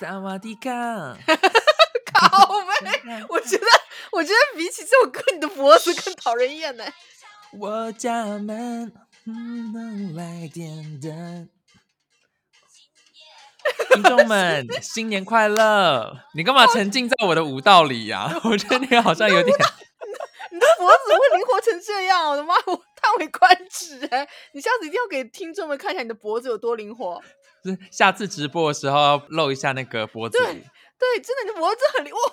萨瓦迪卡，靠呗！我觉得，我觉得比起这首歌，你的脖子更讨人厌呢。我家门能来点灯。听众们，新年快乐！你干嘛沉浸在我的舞蹈里呀？我觉得你好像有点…… 你的脖子会灵活成这样？我的妈，我叹为观止哎！你下次一定要给听众们看一下你的脖子有多灵活。是下次直播的时候露一下那个脖子。对对，真的，你脖子很灵哇哇！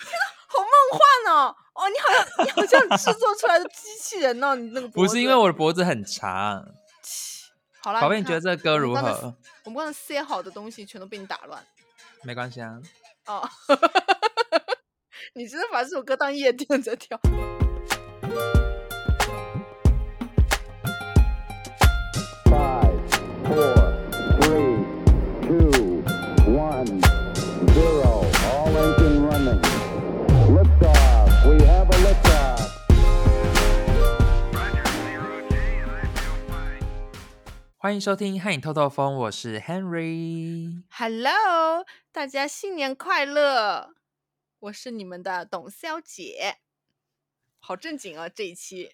天哪，好梦幻哦！哦，你好像你好像制作出来的机器人哦，你那个不是因为我的脖子很长。好了，宝贝，你觉得这个歌如何？我们刚才塞好的东西全都被你打乱。没关系啊。哦，你真的把这首歌当夜店在跳。欢迎收听《和你透透风》，我是 Henry。Hello，大家新年快乐！我是你们的董小姐。好正经啊，这一期。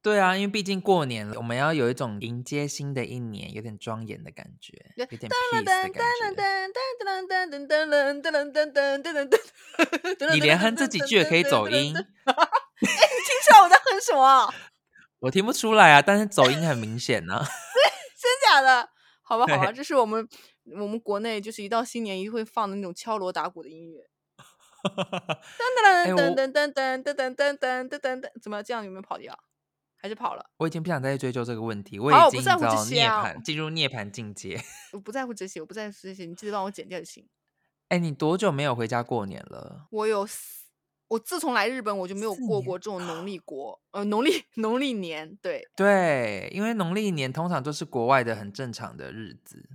对啊，因为毕竟过年了，我们要有一种迎接新的一年，有点庄严的感觉，有点 peace 的感觉。你连哼这几句也可以走音。哎，你听出来我在哼什么？我听不出来啊，但是走音很明显呢。真 假的？好吧，好吧，这是我们我们国内就是一到新年一会放的那种敲锣打鼓的音乐。噔噔噔噔噔噔噔噔噔噔噔噔，怎么这样有没有跑掉？还是跑了？我已经不想再追究这个问题，我已经在涅槃，进入涅槃境界。我不在乎这些，我不在乎这些，你记得帮我剪掉就行。哎，你多久没有回家过年了？我有。我自从来日本，我就没有过过这种农历国，呃，农历 农历年，对对，因为农历年通常都是国外的很正常的日子，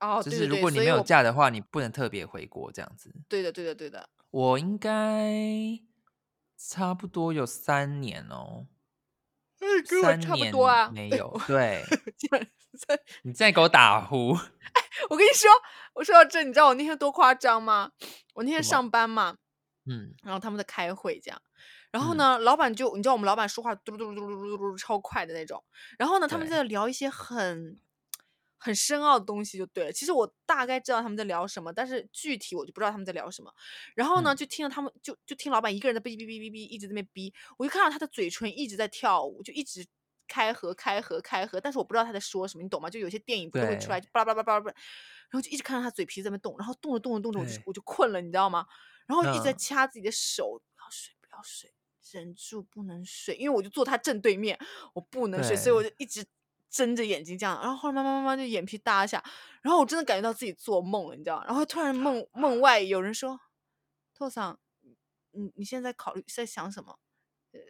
哦，就是如果你没有假的话，你不能特别回国这样子。对的，对的，对的。我应该差不多有三年哦，差不多啊，没 有，对，你再给我打呼。哎，我跟你说，我说到这，你知道我那天多夸张吗？我那天上班嘛。嗯，然后他们在开会这样，然后呢，老板就你知道我们老板说话嘟嘟嘟嘟嘟嘟嘟超快的那种，然后呢，他们在聊一些很很深奥的东西就对了。其实我大概知道他们在聊什么，但是具体我就不知道他们在聊什么。然后呢，就听着他们就就听老板一个人在哔哔哔哔哔一直在那边哔，我就看到他的嘴唇一直在跳舞，就一直开合开合开合，但是我不知道他在说什么，你懂吗？就有些电影不都会出来巴拉巴拉巴拉巴拉，然后就一直看到他嘴皮在那动，然后动着动着动着，我就我就困了，你知道吗？然后一直在掐自己的手，不要睡，不要睡，忍住不能睡，因为我就坐他正对面，我不能睡，所以我就一直睁着眼睛这样。然后后来慢慢慢慢就眼皮耷下，然后我真的感觉到自己做梦了，你知道？然后突然梦梦外有人说：“托桑，你你现在考虑在想什么？”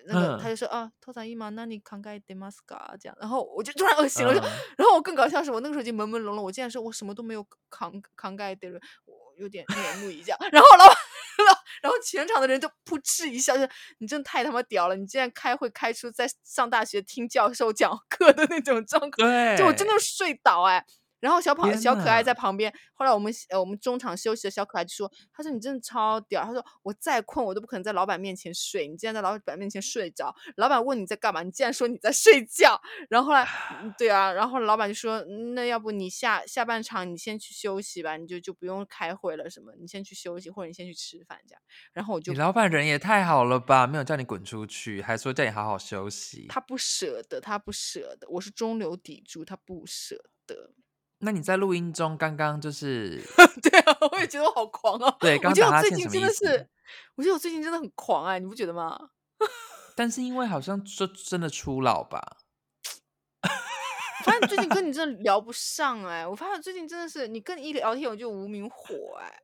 那个他就说：“啊，托桑伊玛，那你扛盖德马斯卡这样。”然后我就突然恶心了，然后我更搞笑是我那个时候已经朦朦胧胧，我竟然说我什么都没有慷慷慨的，我有点面目一下。然后老板。然后全场的人就扑哧一下，就你真的太他妈屌了！你竟然开会开出在上大学听教授讲课的那种状况，就我真的睡倒哎。然后小跑小可爱在旁边。后来我们呃我们中场休息的小可爱就说：“他说你真的超屌。”他说：“我再困我都不可能在老板面前睡。你竟然在老板面前睡着。老板问你在干嘛，你竟然说你在睡觉。然后后来对啊，然后老板就说：那要不你下下半场你先去休息吧，你就就不用开会了什么，你先去休息或者你先去吃饭这样。然后我就你老板人也太好了吧，没有叫你滚出去，还说叫你好好休息。他不舍得，他不舍得。我是中流砥柱，他不舍得。那你在录音中刚刚就是，对啊，我也觉得我好狂啊。对，我觉得我最近真的是，我觉得我最近真的很狂哎，你不觉得吗？但是因为好像就真的初老吧。我发现最近跟你 真的聊不上哎，我发现最近真的是你跟你一聊天我就无名火哎。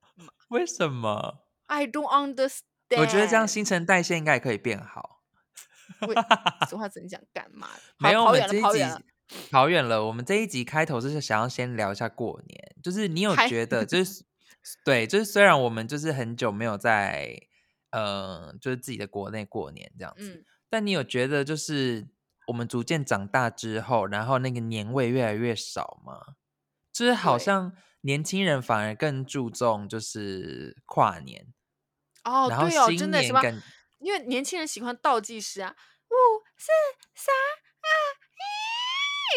为什么？I don't understand。我觉得这样新陈代谢应该也可以变好。实话怎讲，干嘛？没有，跑远了，跑远了。跑远了，我们这一集开头就是想要先聊一下过年，就是你有觉得，就是对，就是虽然我们就是很久没有在，呃，就是自己的国内过年这样子，但你有觉得就是我们逐渐长大之后，然后那个年味越来越少吗？就是好像年轻人反而更注重就是跨年哦，然后对哦，新？年感因为年轻人喜欢倒计时啊，五四三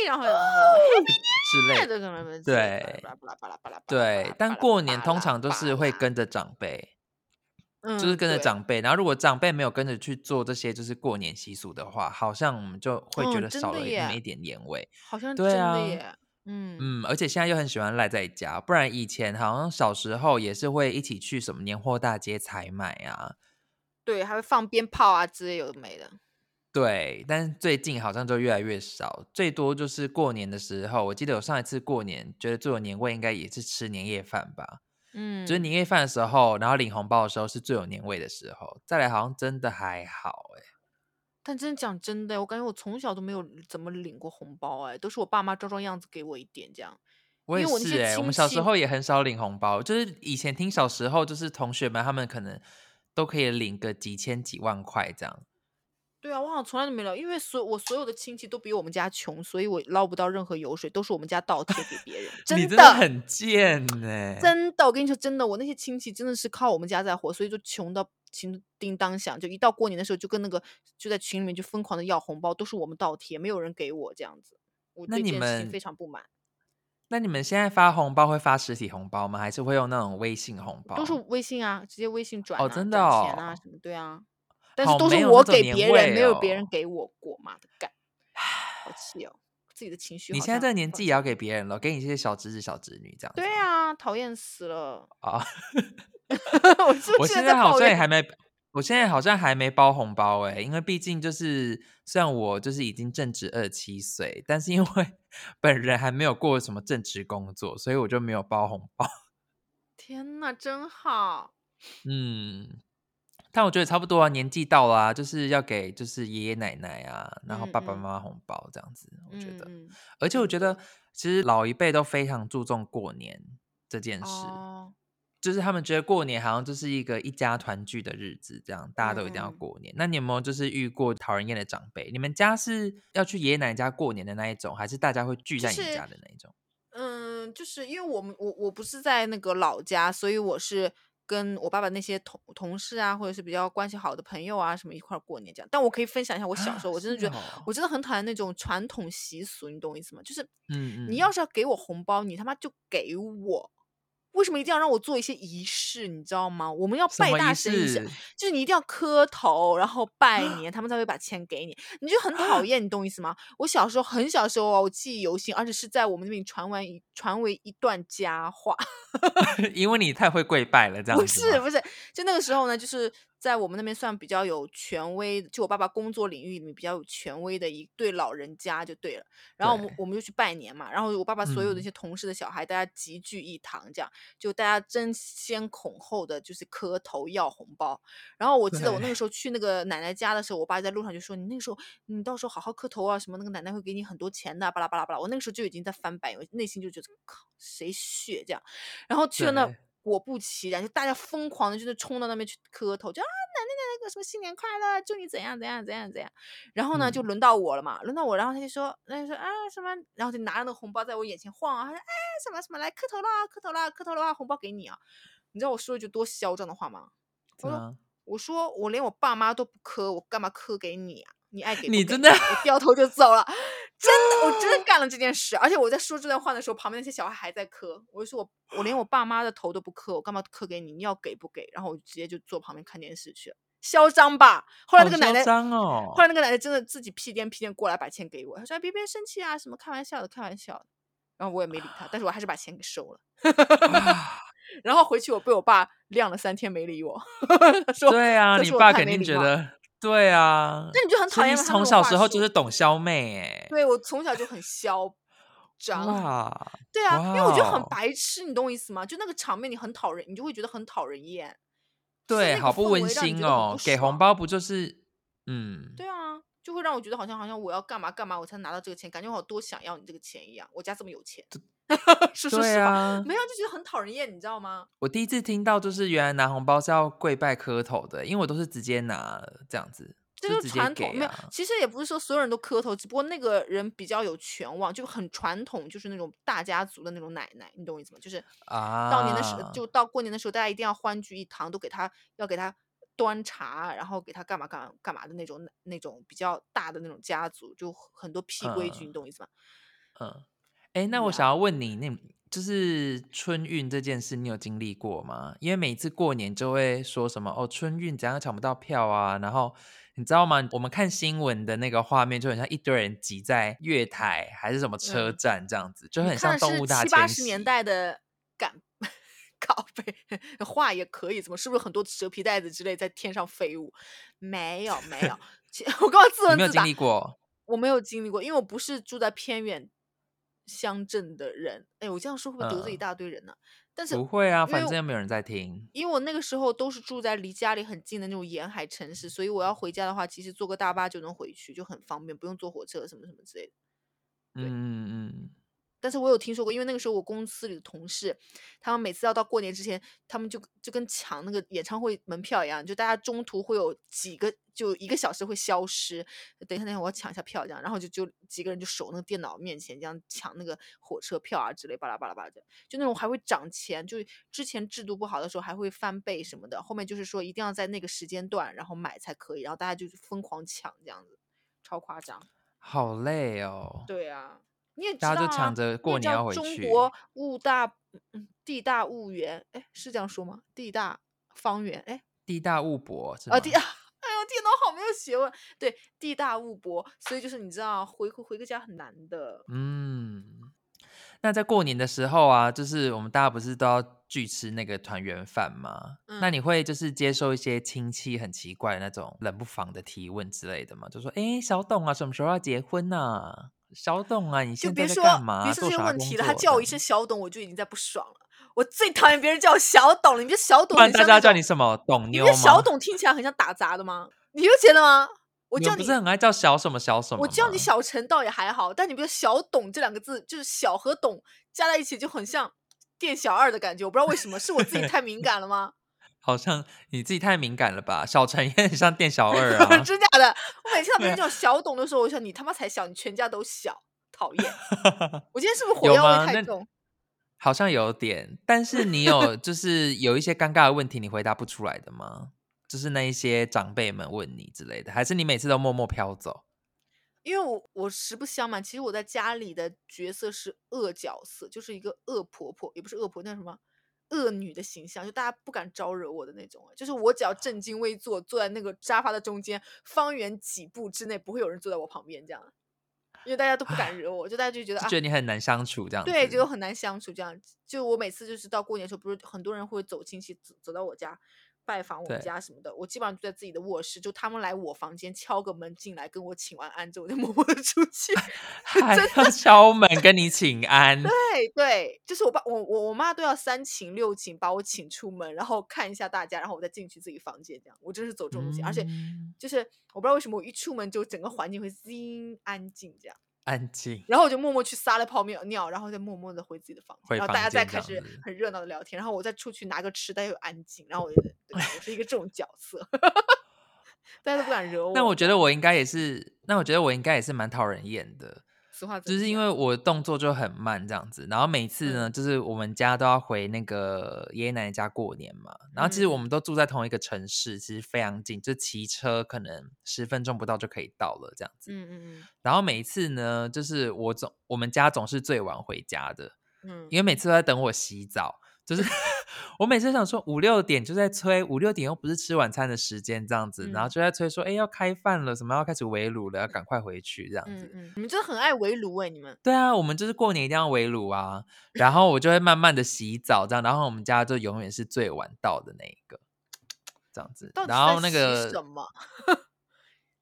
然后之类的。可能对对，但过年通常都是会跟着长辈，嗯，就是跟着对长辈。然后如果长辈没有跟着去做这些就是过年习俗的话，好像我们就会觉嗯得少了那么一点年味。好像对啊，嗯嗯，而且现在又很喜欢赖在家，不然以前好像小时候也是会一起去什么年货大街采买啊。对，还会放鞭炮啊之类有的没的。对，但是最近好像就越来越少，最多就是过年的时候。我记得我上一次过年觉得最有年味，应该也是吃年夜饭吧。嗯，就是年夜饭的时候，然后领红包的时候是最有年味的时候。再来好像真的还好哎、但真的讲真的，我感觉我从小都没有怎么领过红包，哎，都是我爸妈装装样子给我一点这样。我也是哎、我们小时候也很少领红包，就是以前听小时候，就是同学们他们可能都可以领个几千几万块这样。对啊，我好像从来都没有，因为所我所有的亲戚都比我们家穷，所以我捞不到任何油水，都是我们家倒贴给别人。真的，你真的很贱哎、真的，我跟你说真的，我那些亲戚真的是靠我们家在活，所以就穷到穷叮当响，就一到过年的时候，就跟那个就在群里面就疯狂的要红包，都是我们倒贴，没有人给我这样子。我对这件事情们非常不满，那你们现在发红包会发实体红包吗？还是会用那种微信红包？都是微信啊，直接微信转、啊哦真的哦钱啊哦什么，对啊。但是都是我给别人，没有别人哦给我过，妈的干，好气哦！自己的情绪你现在这个年纪也要给别人了，给你这些小侄子、小侄女这样子。对啊，讨厌死了！啊，我是我是现在好？像也还没，我现在好像还没包红包哎、因为毕竟就是虽然我就是已经正值二十七岁，但是因为 本人还没有过什么正职工作，所以我就没有包红包。天呐，真好！嗯，但我觉得差不多啊，年纪到了、啊，就是要给就是爷爷奶奶啊，然后爸爸妈妈红包这样子。我觉得，而且我觉得其实老一辈都非常注重过年这件事。哦，就是他们觉得过年好像就是一个一家团聚的日子，这样大家都一定要过年。那你有没有就是遇过讨人厌的长辈？你们家是要去爷爷奶奶家过年的那一种，还是大家会聚在你就是家的那一种？嗯，就是因为我们我我不是在那个老家，所以我是跟我爸爸那些同同事啊，或者是比较关系好的朋友啊什么一块儿过年这样。但我可以分享一下我小时候，我真的觉得、哦我真的很讨厌那种传统习俗，你懂我意思吗？就是嗯嗯你要是要给我红包，你他妈就给我。为什么一定要让我做一些仪式？你知道吗？我们要拜大神仪式式，就是你一定要磕头，然后拜年，他们才会把钱给你。你就很讨厌，你懂我意思吗？我小时候很小时候啊，我记忆犹新，而且是在我们那边传完一传为一段佳话。因为你太会跪拜了，这样不是不是，就那个时候呢，就是在我们那边算比较有权威，就我爸爸工作领域里面比较有权威的一对老人家就对了。然后我们我们就去拜年嘛，然后我爸爸所有的嗯一些同事的小孩，大家集聚一堂，这样就大家争先恐后的就是磕头要红包。然后我记得我那个时候去那个奶奶家的时候，我爸在路上就说：“你那个时候你到时候好好磕头啊，什么那个奶奶会给你很多钱的，巴拉巴拉巴拉。”我那个时候就已经在翻白眼，我内心就觉得靠谁血这样。然后去了那对果不其然，就大家疯狂的，就是冲到那边去磕头，就啊奶奶奶奶个什么新年快乐，祝你怎样怎样怎样怎样。然后呢，就嗯轮到我了嘛，轮到我，然后他就说，他就说啊什么，然后就拿着那个红包在我眼前晃啊，他说哎什么什么来磕头啦，磕头啦，磕头的话红包给你啊。你知道我说了一句多嚣张的话吗？我说？我说我连我爸妈都不磕，我干嘛磕给你啊？你爱给给你真的我掉头就走了，真的，我真的干了这件事。而且我在说这段话的时候，旁边那些小孩还在磕。我就说我我连我爸妈的头都不磕，我干嘛磕给你？你要给不给？然后我直接就坐旁边看电视去了，嚣张吧？后来那个奶奶，张哦后来那个奶奶真的自己屁颠屁颠过来把钱给我，她说哎别别生气啊，什么开玩笑的，开玩笑的。然后我也没理她，但是我还是把钱给收了。啊 然后回去我被我爸晾了三天没理我，他说对啊，你爸肯定觉得对啊。那你就很讨厌他从小时候就是懂消妹哎。对我从小就很嚣 张，哇，对啊，因为我觉得很白痴，你懂我意思吗？就那个场面你很讨人，你就会觉得很讨人厌。对，好不温馨哦给红包不就是嗯？对啊，就会让我觉得好像好像我要干嘛干嘛我才拿到这个钱，感觉我有多想要你这个钱一样。我家这么有钱，说说对实话，啊，没有就觉得很讨人厌，你知道吗？我第一次听到就是原来拿红包是要跪拜磕头的，因为我都是直接拿这样子。就是传统，没有，其实也不是说所有人都磕头，只不过那个人比较有权望，就很传统，就是那种大家族的那种奶奶，你懂我意思吗？就是啊，到年的时，就到过年的时候，大家一定要欢聚一堂，都给他要给他端茶，然后给他干嘛干嘛干嘛的那种那种比较大的那种家族，就很多屁规矩，你懂我意思吗？嗯，哎，那我想要问你，那。就是春运这件事，你有经历过吗？因为每次过年就会说什么哦，春运怎样抢不到票啊？然后你知道吗？我们看新闻的那个画面，就很像一堆人挤在月台还是什么车站这样子，就很像动物大迁徙。七八十年代的感拷贝画也可以，怎么是不是很多蛇皮袋子之类在天上飞舞？没有没有 我刚刚自问自答。没有经历过，我没有经历过，因为我不是住在偏远。乡镇的人，哎，我这样说会不会得罪一大堆人呢？但是不会啊，反正又没有人在听。因为我那个时候都是住在离家里很近的那种沿海城市，所以我要回家的话，其实坐个大巴就能回去，就很方便，不用坐火车什么什么之类的。嗯嗯嗯。但是我有听说过，因为那个时候我公司里的同事，他们每次要到过年之前，他们就就跟抢那个演唱会门票一样，就大家中途会有几个，就一个小时会消失。等一下，等一下，我要抢一下票，这样，然后就就几个人就守那个电脑面前，这样抢那个火车票啊之类，巴拉巴拉巴拉的，就那种还会涨钱，就之前制度不好的时候还会翻倍什么的，后面就是说一定要在那个时间段然后买才可以，然后大家就疯狂抢这样子，超夸张。好累哦。对啊。你也知道啊，中国物大，地大物圆，哎，是这样说吗？地大方圆，哎，地大物博，啊，地，哎呦，电脑好没有学问。对，地大物博，所以就是你知道，回回个家很难的。嗯，那在过年的时候啊，就是我们大家不是都要聚吃那个团圆饭吗？那你会就是接受一些亲戚很奇怪那种冷不防的提问之类的吗？就说，哎，小董啊，什么时候要结婚呢？小董啊，你现在在干嘛？别说这些问题了，他叫我一声小董，我就已经在不爽了。我最讨厌别人叫我小董了。你别小董？不然大家叫你什么？董妞吗？小董听起来很像打杂的吗？你不觉得吗？我叫你不是很爱叫小什么小什么？我叫你小陈倒也还好，但你不觉得小董这两个字就是小和董加在一起就很像店小二的感觉？我不知道为什么，是我自己太敏感了吗？好像你自己太敏感了吧？小陈也很像店小二啊，真假的？我每次到别人叫小董的时候，我想你他妈才小，你全家都小，讨厌！我今天是不是火药味太重？好像有点，但是你 有就是有一些尴尬的问题，你回答不出来的吗？就是那一些长辈们问你之类的，还是你每次都默默飘走？因为我我实不相瞒，其实我在家里的角色是恶角色，就是一个恶婆婆，也不是恶婆，那什么？恶女的形象，就大家不敢招惹我的那种，就是我只要正襟危坐，坐在那个沙发的中间，方圆几步之内不会有人坐在我旁边，这样，因为大家都不敢惹我，就大家就觉得觉得你很难相处，这样对，觉得很难相处，这样，就我每次就是到过年的时候，不是很多人会走亲戚走走到我家。拜访我们家什么的，我基本上就在自己的卧室，就他们来我房间敲个门进来跟我请完安之后，我就 默默的出去，还要敲门跟你请安。对对，就是我爸我我我妈都要三请六请把我请出门，然后看一下大家，然后我再进去自己房间这样。我真是走这种路线，而且就是我不知道为什么我一出门就整个环境会静安静这样。安静，然后我就默默去撒了泡尿尿，然后再默默的回自己的房间，然后大家再开始很热闹的聊天，然后我再出去拿个吃的又安静，然后我就 我是一个这种角色，大家都不敢惹我。那我觉得我应该也是，那我觉得我应该也是蛮讨人厌的。就是因为我动作就很慢这样子，然后每次呢，就是我们家都要回那个爷爷奶奶家过年嘛，然后其实我们都住在同一个城市，其实非常近，就骑车可能十分钟不到就可以到了这样子。嗯嗯嗯。然后每一次呢，就是我总我们家总是最晚回家的，嗯，因为每次都在等我洗澡。就是 我每次想说五六点就在催，五六点又不是吃晚餐的时间这样子，然后就在催说，哎，要开饭了，什么要开始围炉了，要赶快回去这样子。嗯嗯，你们真的很爱围炉哎，你们。对啊，我们就是过年一定要围炉啊，然后我就会慢慢的洗澡这样，然后我们家就永远是最晚到的那一个，这样子。然后那个什么？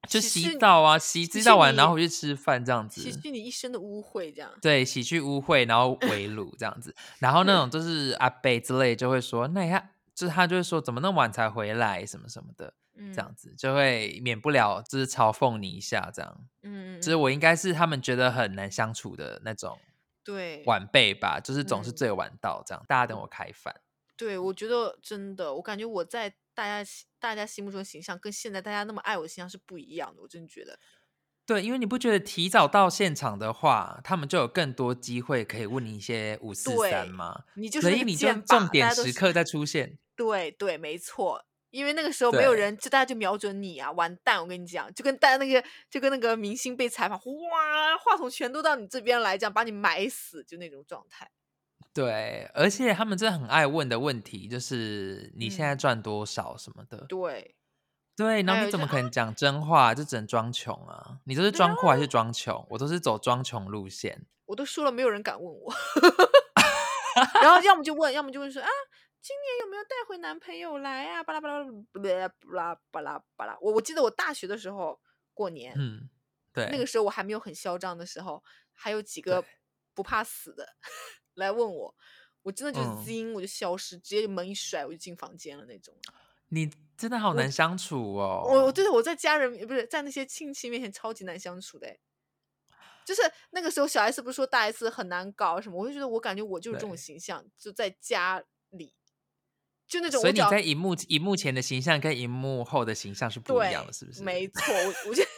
就洗澡啊，洗洗澡完然后回去吃饭这样子，洗去你一身的污秽这样。对，洗去污秽，然后围 炉这样子，然后那种就是阿贝之类就会说，那你看，就是他就会说，怎么那么晚才回来什么什么的，这样子就会免不了就是嘲讽你一下这样。嗯，就是我应该是他们觉得很难相处的那种，对晚辈吧，就是总是最晚到这样，大家等我开饭。对，我觉得真的，我感觉我在大家。大家心目中的形象跟现在大家那么爱我的形象是不一样的，我真的觉得。对，因为你不觉得提早到现场的话，他们就有更多机会可以问你一些五四三吗？你就所以你就重点时刻再出现。对对，没错，因为那个时候没有人，就大家就瞄准你啊，完蛋！我跟你讲，就跟大家那个，就跟那个明星被采访，哇，话筒全都到你这边来这样，把你埋死，就那种状态。对，而且他们真的很爱问的问题就是你现在赚多少什么的。对。对，然后你怎么可能讲真话？就只能装穷啊！你都是装酷还是装穷？我都是走装穷路线。我都说了，没有人敢问我。然后要么就问，要么就问说啊，今年有没有带回男朋友来啊？巴拉巴拉巴拉巴拉巴拉巴拉。我我记得我大学的时候过年，嗯，对，那个时候我还没有很嚣张的时候，还有几个不怕死的来问我，我真的就是 z 我就消失，直接门一甩，我就进房间了那种。你。真的好难相处哦！我，就是我在家人不是在那些亲戚面前超级难相处的，就是那个时候小 S 不是说大 S 很难搞什么，我就觉得我感觉我就是这种形象，就在家里就那种。所以你在荧幕荧幕前的形象跟荧幕后的形象是不一样的，是不是？没错，我我觉得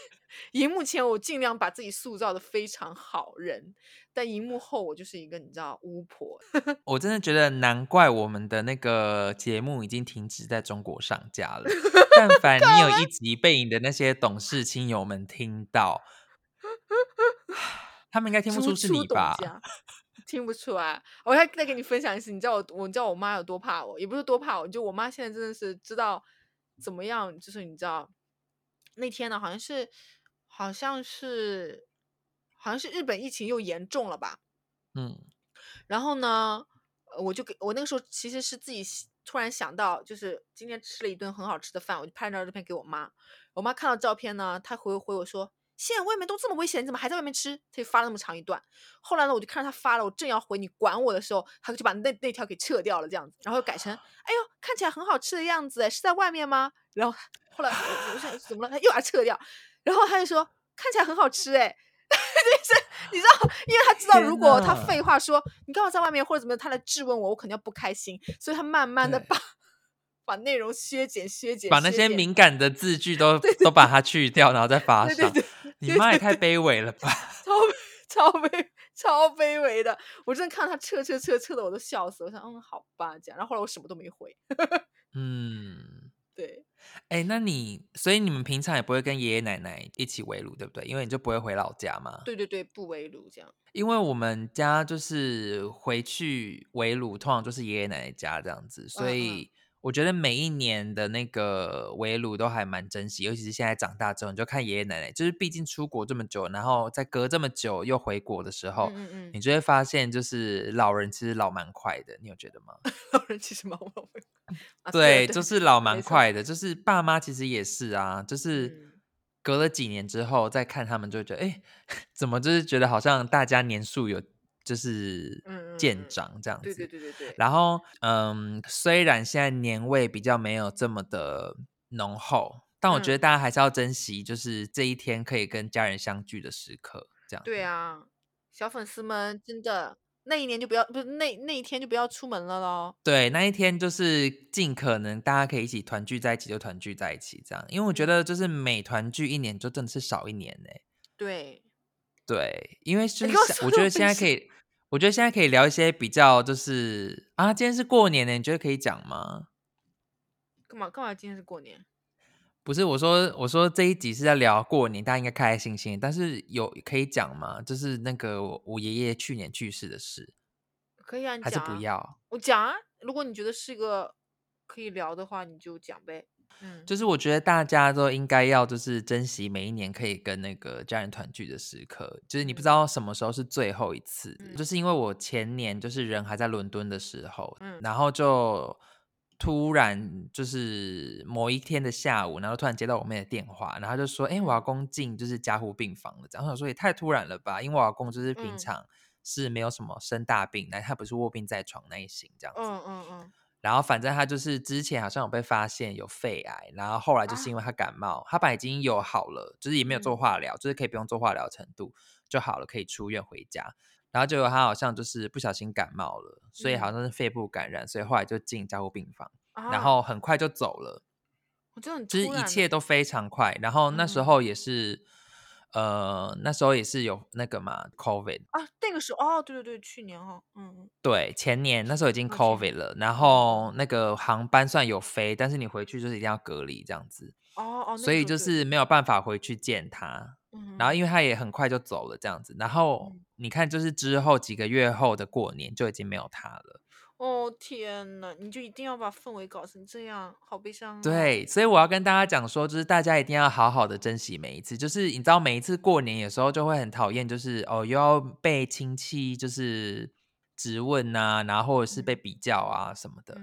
荧幕前我尽量把自己塑造的非常好人。但荧幕后，我就是一个你知道巫婆。我真的觉得难怪我们的那个节目已经停止在中国上架了。但凡你有一集被你的那些董事亲友们听到，他们应该听不出是你吧？听不出来。我再再给你分享一次，你知道我，我知道我妈有多怕我，也不是多怕我，就我妈现在真的是知道怎么样，就是你知道那天呢，好像是，好像是。好像是日本疫情又严重了吧，嗯，然后呢，我就给我那个时候其实是自己突然想到，就是今天吃了一顿很好吃的饭，我就拍张照片给我妈。我妈看到照片呢，她回回我说：“现在外面都这么危险，你怎么还在外面吃？”她就发了那么长一段。后来呢，我就看到她发了，我正要回你管我的时候，她就把那那条给撤掉了，这样子，然后改成：“哎呦，看起来很好吃的样子，是在外面吗？”然后后来我我想怎么了，她又把它撤掉，然后他就说：“看起来很好吃，哎。”就是你知道，因为他知道，如果他废话说你干嘛在外面或者怎么样，他来质问我，我肯定要不开心，所以他慢慢的把把内容削减、削减，把那些敏感的字句 都都把它去掉，然后再发上。你妈也太卑微了吧！超超卑超卑微的，我真的看到他撤撤撤撤的，我都笑死。我想，嗯，好吧，这样。然后后来我什么都没回。嗯。对，哎，那你所以你们平常也不会跟爷爷奶奶一起围炉，对不对？因为你就不会回老家嘛。对对对，不围炉这样。因为我们家就是回去围炉，通常就是爷爷奶奶家这样子，所以。我觉得每一年的那个围炉都还蛮珍惜，尤其是现在长大之后，你就看爷爷奶奶，就是毕竟出国这么久，然后再隔这么久又回国的时候，嗯嗯，你就会发现，就是老人其实老蛮快的，你有觉得吗？老人其实蛮快，对，就是老蛮快的，就是爸妈其实也是啊，就是隔了几年之后再看他们，就会觉得，哎，怎么就是觉得好像大家年数有。就是见长这样子，对对对对对。然后，嗯，虽然现在年味比较没有这么的浓厚，但我觉得大家还是要珍惜，就是这一天可以跟家人相聚的时刻。这样。对啊，小粉丝们真的那一年就不要，不是那那一天就不要出门了喽。对，那一天就是尽可能大家可以一起团聚在一起就团聚在一起，这样。因为我觉得就是每团聚一年就真的是少一年呢。对。对，因为就是我觉得现在可以。我觉得现在可以聊一些比较，就是啊，今天是过年呢，你觉得可以讲吗？干嘛干嘛？今天是过年？不是我说，我说这一集是在聊过年，大家应该开开心心。但是有可以讲吗？就是那个我爷爷去年去世的事，可以啊，还是不要？我讲啊，如果你觉得是一个可以聊的话，你就讲呗。嗯，就是我觉得大家都应该要就是珍惜每一年可以跟那个家人团聚的时刻。就是你不知道什么时候是最后一次，就是因为我前年就是人还在伦敦的时候，嗯，然后就突然就是某一天的下午，然后突然接到我妹的电话，然后就说：“哎，我阿公进就是加护病房了。”然后我说：“也太突然了吧？”因为我阿公就是平常是没有什么生大病，但他不是卧病在床那一型这样子。嗯嗯嗯。然后反正他就是之前好像有被发现有肺癌，然后后来就是因为他感冒，他本来已经有好了，就是也没有做化疗，就是可以不用做化疗程度就好了，可以出院回家。然后结果他好像就是不小心感冒了，所以好像是肺部感染，所以后来就进加护病房，然后很快就走了。我真的很就是一切都非常快。然后那时候也是，呃，那时候也是有那个嘛，COVID 啊，那个时候哦，对对对，去年哦，嗯，对，前年那时候已经 COVID 了，然后那个航班算有飞，但是你回去就是一定要隔离这样子。哦哦，所以就是没有办法回去见他。然后因为他也很快就走了这样子，然后你看，就是之后几个月后的过年就已经没有他了。哦天哪！你就一定要把氛围搞成这样，好悲伤。对，所以我要跟大家讲说，就是大家一定要好好的珍惜每一次。就是你知道，每一次过年有时候就会很讨厌，就是哦又要被亲戚就是质问啊，然后或者是被比较啊什么的。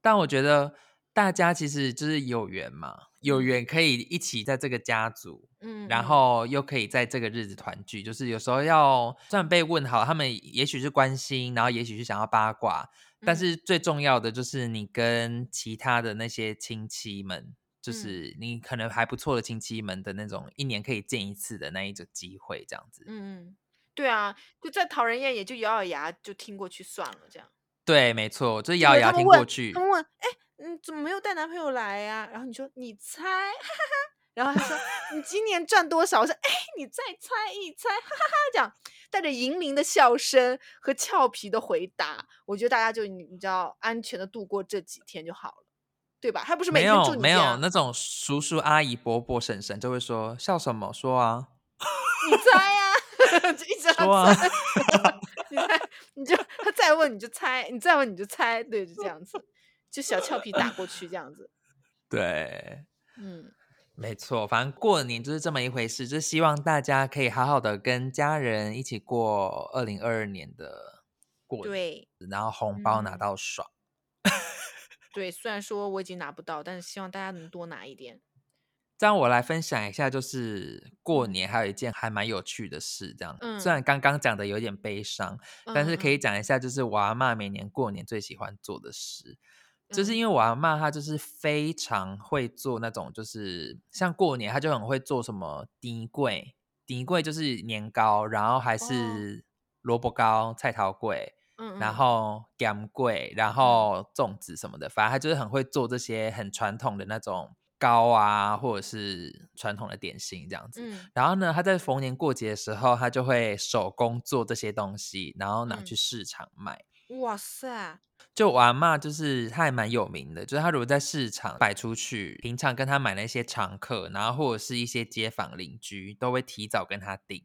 但我觉得大家其实就是有缘嘛。有缘可以一起在这个家族，嗯，然后又可以在这个日子团聚，就是有时候要虽然被问好，他们也许是关心，然后也许是想要八卦，但是最重要的就是你跟其他的那些亲戚们，就是你可能还不错的亲戚们的那种一年可以见一次的那一种机会，这样子。嗯，对啊，就再讨人厌也就咬咬牙就听过去算了，这样。对，没错，就咬咬牙听过去。他们问，哎。你，怎么没有带男朋友来呀？然后你说你猜，哈哈哈。然后他说你今年赚多少？我说哎，你再猜一猜，哈哈哈。这样带着银铃的笑声和俏皮的回答，我觉得大家就你你知道安全的度过这几天就好了，对吧？他不是每天住你家，没有那种叔叔阿姨伯伯婶婶就会说笑什么说啊，你猜呀，就一直说啊，你猜你就他再问你就猜，你再问你就猜，对，就这样子。就小俏皮打过去这样子，对，嗯，没错，反正过年就是这么一回事，就是希望大家可以好好的跟家人一起过二零二二年的过对，然后红包拿到爽。对，虽然说我已经拿不到，但是希望大家能多拿一点。这样我来分享一下，就是过年还有一件还蛮有趣的事，这样，虽然刚刚讲的有点悲伤，但是可以讲一下，就是我阿妈每年过年最喜欢做的事。就是因为我阿妈，她就是非常会做那种，就是像过年，她就很会做什么丁桂，丁桂就是年糕，然后还是萝卜糕、菜头粿，嗯，然后姜桂，然后粽子什么的，反正她就是很会做这些很传统的那种糕啊，或者是传统的点心这样子。然后呢，她在逢年过节的时候，她就会手工做这些东西，然后拿去市场卖。哇塞！就我阿妈，就是她还蛮有名的，就是她如果在市场摆出去，平常跟她买那些常客，然后或者是一些街坊邻居，都会提早跟她订，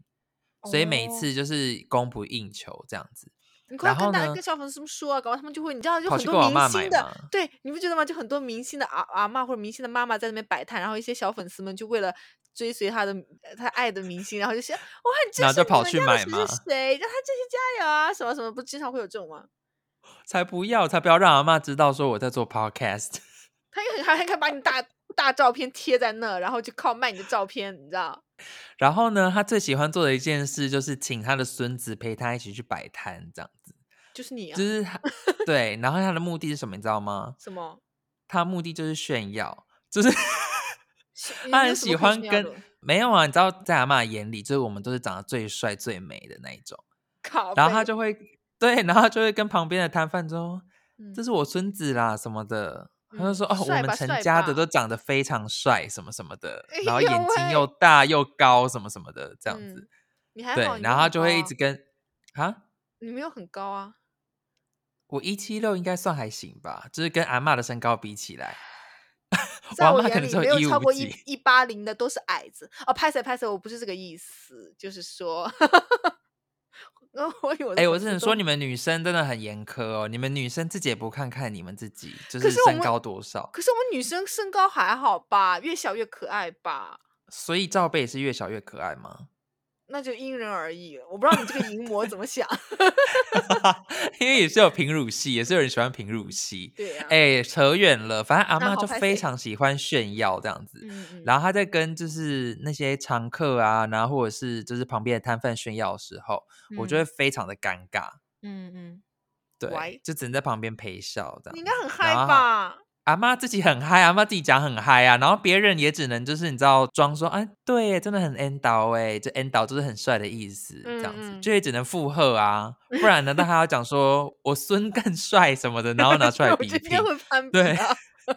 所以每一次就是供不应求这样子。你快跟大家跟小粉丝说啊，搞完他们就会，你知道，就很多明星的，对，你不觉得吗？就很多明星的阿阿妈或者明星的妈妈在那边摆摊，然后一些小粉丝们就为了追随他的他爱的明星，然后就想哇，然后就跑去买吗？谁让他继续加油啊？什么什么，不经常会有这种吗？才不要！才不要让阿妈知道说我在做 podcast。他还还可以把你大大照片贴在那，然后就靠卖你的照片，你知道？然后呢，他最喜欢做的一件事就是请他的孙子陪他一起去摆摊，这样子。就是你，啊，就是他。对，然后他的目的是什么？你知道吗？什么？他目的就是炫耀，就是他 很喜欢跟没有啊？你知道，在阿妈眼里，就是我们都是长得最帅最美的那一种。然后他就会。对，然后就会跟旁边的摊贩说：“这是我孙子啦，什么的。”他就说：“哦，我们陈家的都长得非常帅，什么什么的，然后眼睛又大又高，什么什么的，这样子。”你还对，然后就会一直跟啊，你没有很高啊？我一七六应该算还行吧，就是跟阿妈的身高比起来，在我眼里没有超过一一八零的都是矮子哦。拍谁拍谁，我不是这个意思，就是说。我有哎，我只能说你们女生真的很严苛哦。你们女生自己也不看看你们自己，就是身高多少？可是我们女生身高还好吧？越小越可爱吧？所以罩杯也是越小越可爱吗？那就因人而异了，我不知道你这个淫魔怎么想。因为也是有平乳系，也是有人喜欢平乳系。对啊。哎，扯远了，反正阿妈就非常喜欢炫耀这样子。嗯然后她在跟就是那些常客啊，然后或者是就是旁边的摊贩炫耀的时候，我觉得非常的尴尬。嗯嗯。对，就只能在旁边陪笑这样。你应该很嗨吧？阿妈自己很嗨，阿妈自己讲很嗨啊，然后别人也只能就是你知道装说，哎，对，真的很 end 导哎，这 end 导就是很帅的意思，这样子，就也只能附和啊，不然呢，他还要讲说我孙更帅什么的，然后拿出来比拼，对，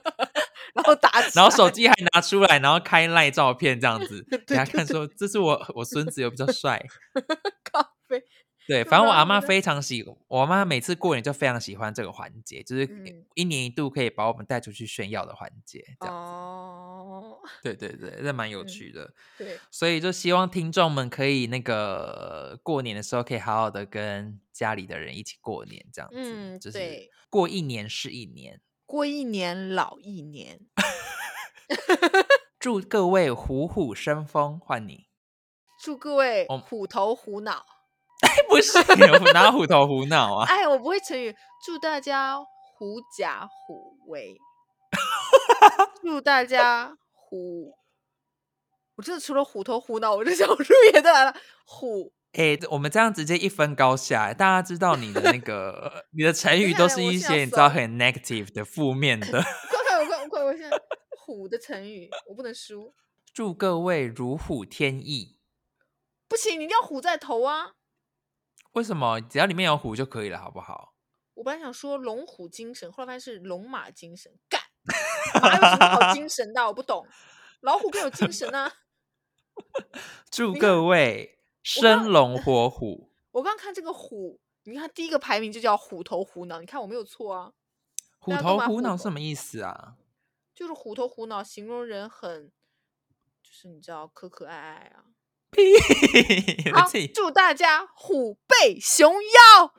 然后打，然后手机还拿出来，然后开赖照片这样子给他看，说这是我我孙子，有比较帅。咖啡。对，反正我阿妈非常喜，我阿妈每次过年就非常喜欢这个环节，就是一年一度可以把我们带出去炫耀的环节，这样子。哦，对对对，这蛮有趣的。对，所以就希望听众们可以那个过年的时候可以好好的跟家里的人一起过年，这样子。嗯，就是过一年是一年，过一年老一年。祝各位虎虎生风，换你。祝各位虎头虎脑。哎，不是，拿虎头虎脑啊！哎，我不会成语。祝大家狐假虎威。祝大家虎，我真的除了虎头虎脑，我就想入眼都来了。虎，哎，我们这样直接一分高下。大家知道你的那个，你的成语都是一些你知道很 negative 的负面的。快快我快我快我现在虎的成语，我不能输。祝各位如虎添翼。不行，你一定要虎在头啊！为什么只要里面有虎就可以了，好不好？我本来想说龙虎精神，后来发现是龙马精神。干，哪有什么好精神的？我不懂，老虎更有精神啊！祝各位生龙活虎。我刚看这个虎，你看第一个排名就叫虎头虎脑，你看我没有错啊。虎头虎脑什么意思啊？就是虎头虎脑，形容人很，就是你知道可可爱爱啊。屁！好，祝大家虎背熊腰。